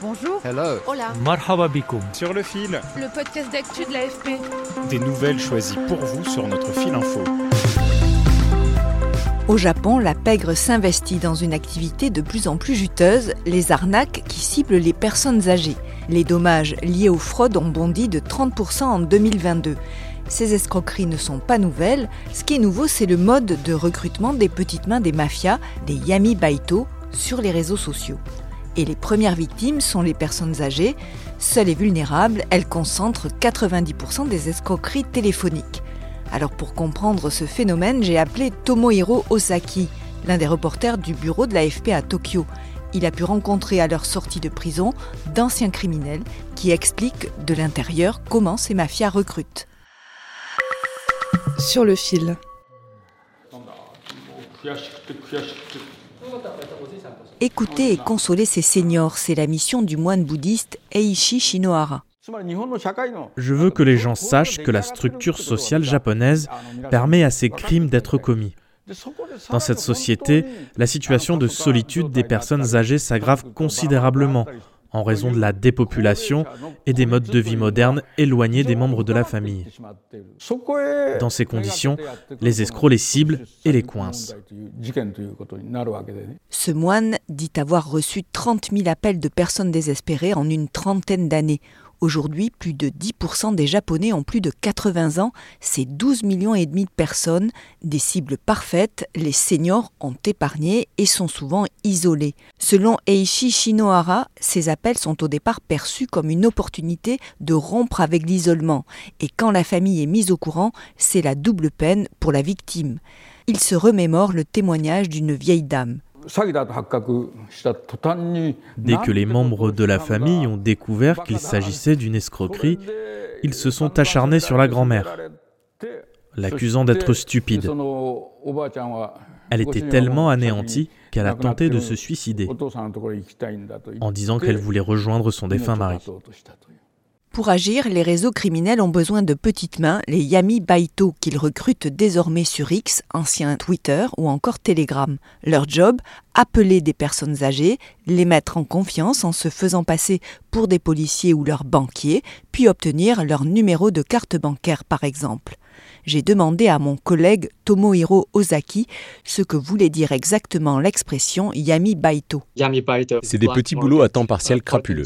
Bonjour. Hello. Hola. Marhaba bikoum. Sur le fil, Le podcast d'actu de l'AFP. des nouvelles choisies pour vous sur notre fil info. Au Japon, la pègre s'investit dans une activité de plus en plus juteuse, les arnaques qui ciblent les personnes âgées. Les dommages liés aux fraudes ont bondi de 30% en 2022. Ces escroqueries ne sont pas nouvelles. Ce qui est nouveau, c'est le mode de recrutement des petites mains des mafias, des yami baito, sur les réseaux sociaux. Et les premières victimes sont les personnes âgées. Seules et vulnérables, elles concentrent 90% des escroqueries téléphoniques. Alors pour comprendre ce phénomène, j'ai appelé Tomohiro Osaki, l'un des reporters du bureau de l'AFP à Tokyo. Il a pu rencontrer à leur sortie de prison d'anciens criminels qui expliquent de l'intérieur comment ces mafias recrutent. Sur le fil. Écouter et consoler ces seniors, c'est la mission du moine bouddhiste Eishi Shinohara. Je veux que les gens sachent que la structure sociale japonaise permet à ces crimes d'être commis. Dans cette société, la situation de solitude des personnes âgées s'aggrave considérablement en raison de la dépopulation et des modes de vie modernes éloignés des membres de la famille. Dans ces conditions, les escrocs les ciblent et les coincent. Ce moine dit avoir reçu 30 000 appels de personnes désespérées en une trentaine d'années. Aujourd'hui, plus de 10% des Japonais ont plus de 80 ans. C'est 12 millions et demi de personnes. Des cibles parfaites, les seniors ont épargné et sont souvent isolés. Selon Eishi Shinohara, ces appels sont au départ perçus comme une opportunité de rompre avec l'isolement. Et quand la famille est mise au courant, c'est la double peine pour la victime. Il se remémore le témoignage d'une vieille dame. Dès que les membres de la famille ont découvert qu'il s'agissait d'une escroquerie, ils se sont acharnés sur la grand-mère, l'accusant d'être stupide. Elle était tellement anéantie qu'elle a tenté de se suicider en disant qu'elle voulait rejoindre son défunt mari. Pour agir, les réseaux criminels ont besoin de petites mains, les Yami Baito qu'ils recrutent désormais sur X, ancien Twitter ou encore Telegram. Leur job appeler des personnes âgées, les mettre en confiance en se faisant passer pour des policiers ou leurs banquiers, puis obtenir leur numéro de carte bancaire par exemple. J'ai demandé à mon collègue Tomohiro Ozaki ce que voulait dire exactement l'expression Yami Baito. C'est des petits boulots à temps partiel crapuleux.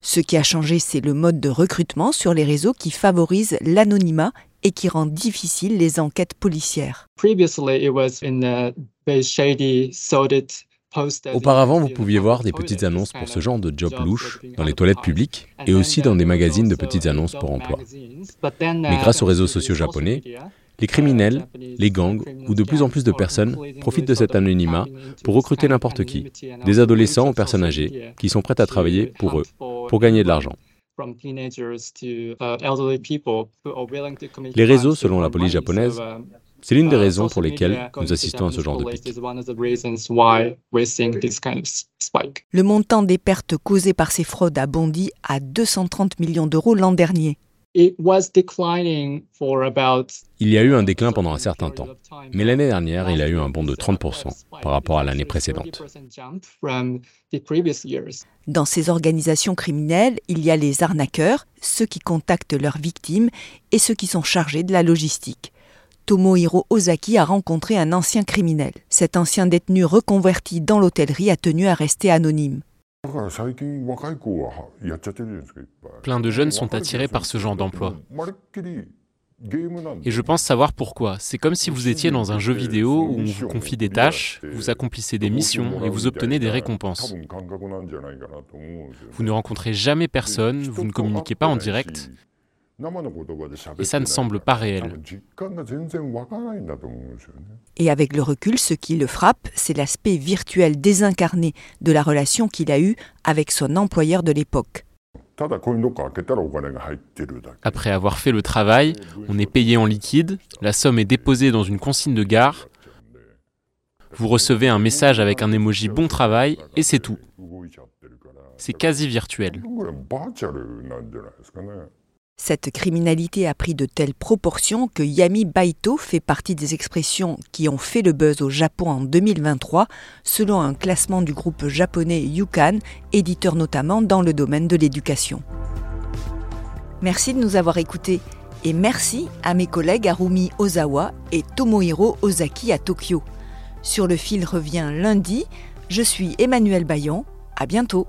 Ce qui a changé, c'est le mode de recrutement sur les réseaux qui favorise l'anonymat et qui rend difficile les enquêtes policières. Auparavant, vous pouviez voir des petites annonces pour ce genre de job louche dans les toilettes publiques et aussi dans des magazines de petites annonces pour emploi. Mais grâce aux réseaux sociaux japonais, les criminels, les gangs ou de plus en plus de personnes profitent de cet anonymat pour recruter n'importe qui, des adolescents aux personnes âgées qui sont prêtes à travailler pour eux, pour gagner de l'argent. Les réseaux, selon la police japonaise, c'est l'une des raisons pour lesquelles nous assistons à ce genre de pic. Le montant des pertes causées par ces fraudes a bondi à 230 millions d'euros l'an dernier. Il y a eu un déclin pendant un certain temps, mais l'année dernière, il y a eu un bond de 30% par rapport à l'année précédente. Dans ces organisations criminelles, il y a les arnaqueurs, ceux qui contactent leurs victimes et ceux qui sont chargés de la logistique. Tomohiro Ozaki a rencontré un ancien criminel. Cet ancien détenu reconverti dans l'hôtellerie a tenu à rester anonyme. Plein de jeunes sont attirés par ce genre d'emploi. Et je pense savoir pourquoi. C'est comme si vous étiez dans un jeu vidéo où on vous confie des tâches, vous accomplissez des missions et vous obtenez des récompenses. Vous ne rencontrez jamais personne, vous ne communiquez pas en direct. Et ça ne semble pas réel. Et avec le recul, ce qui le frappe, c'est l'aspect virtuel désincarné de la relation qu'il a eue avec son employeur de l'époque. Après avoir fait le travail, on est payé en liquide, la somme est déposée dans une consigne de gare, vous recevez un message avec un emoji bon travail et c'est tout. C'est quasi virtuel. Cette criminalité a pris de telles proportions que Yami Baito fait partie des expressions qui ont fait le buzz au Japon en 2023, selon un classement du groupe japonais Yukan, éditeur notamment dans le domaine de l'éducation. Merci de nous avoir écoutés et merci à mes collègues Harumi Ozawa et Tomohiro Ozaki à Tokyo. Sur le fil revient lundi. Je suis Emmanuel Bayon. À bientôt.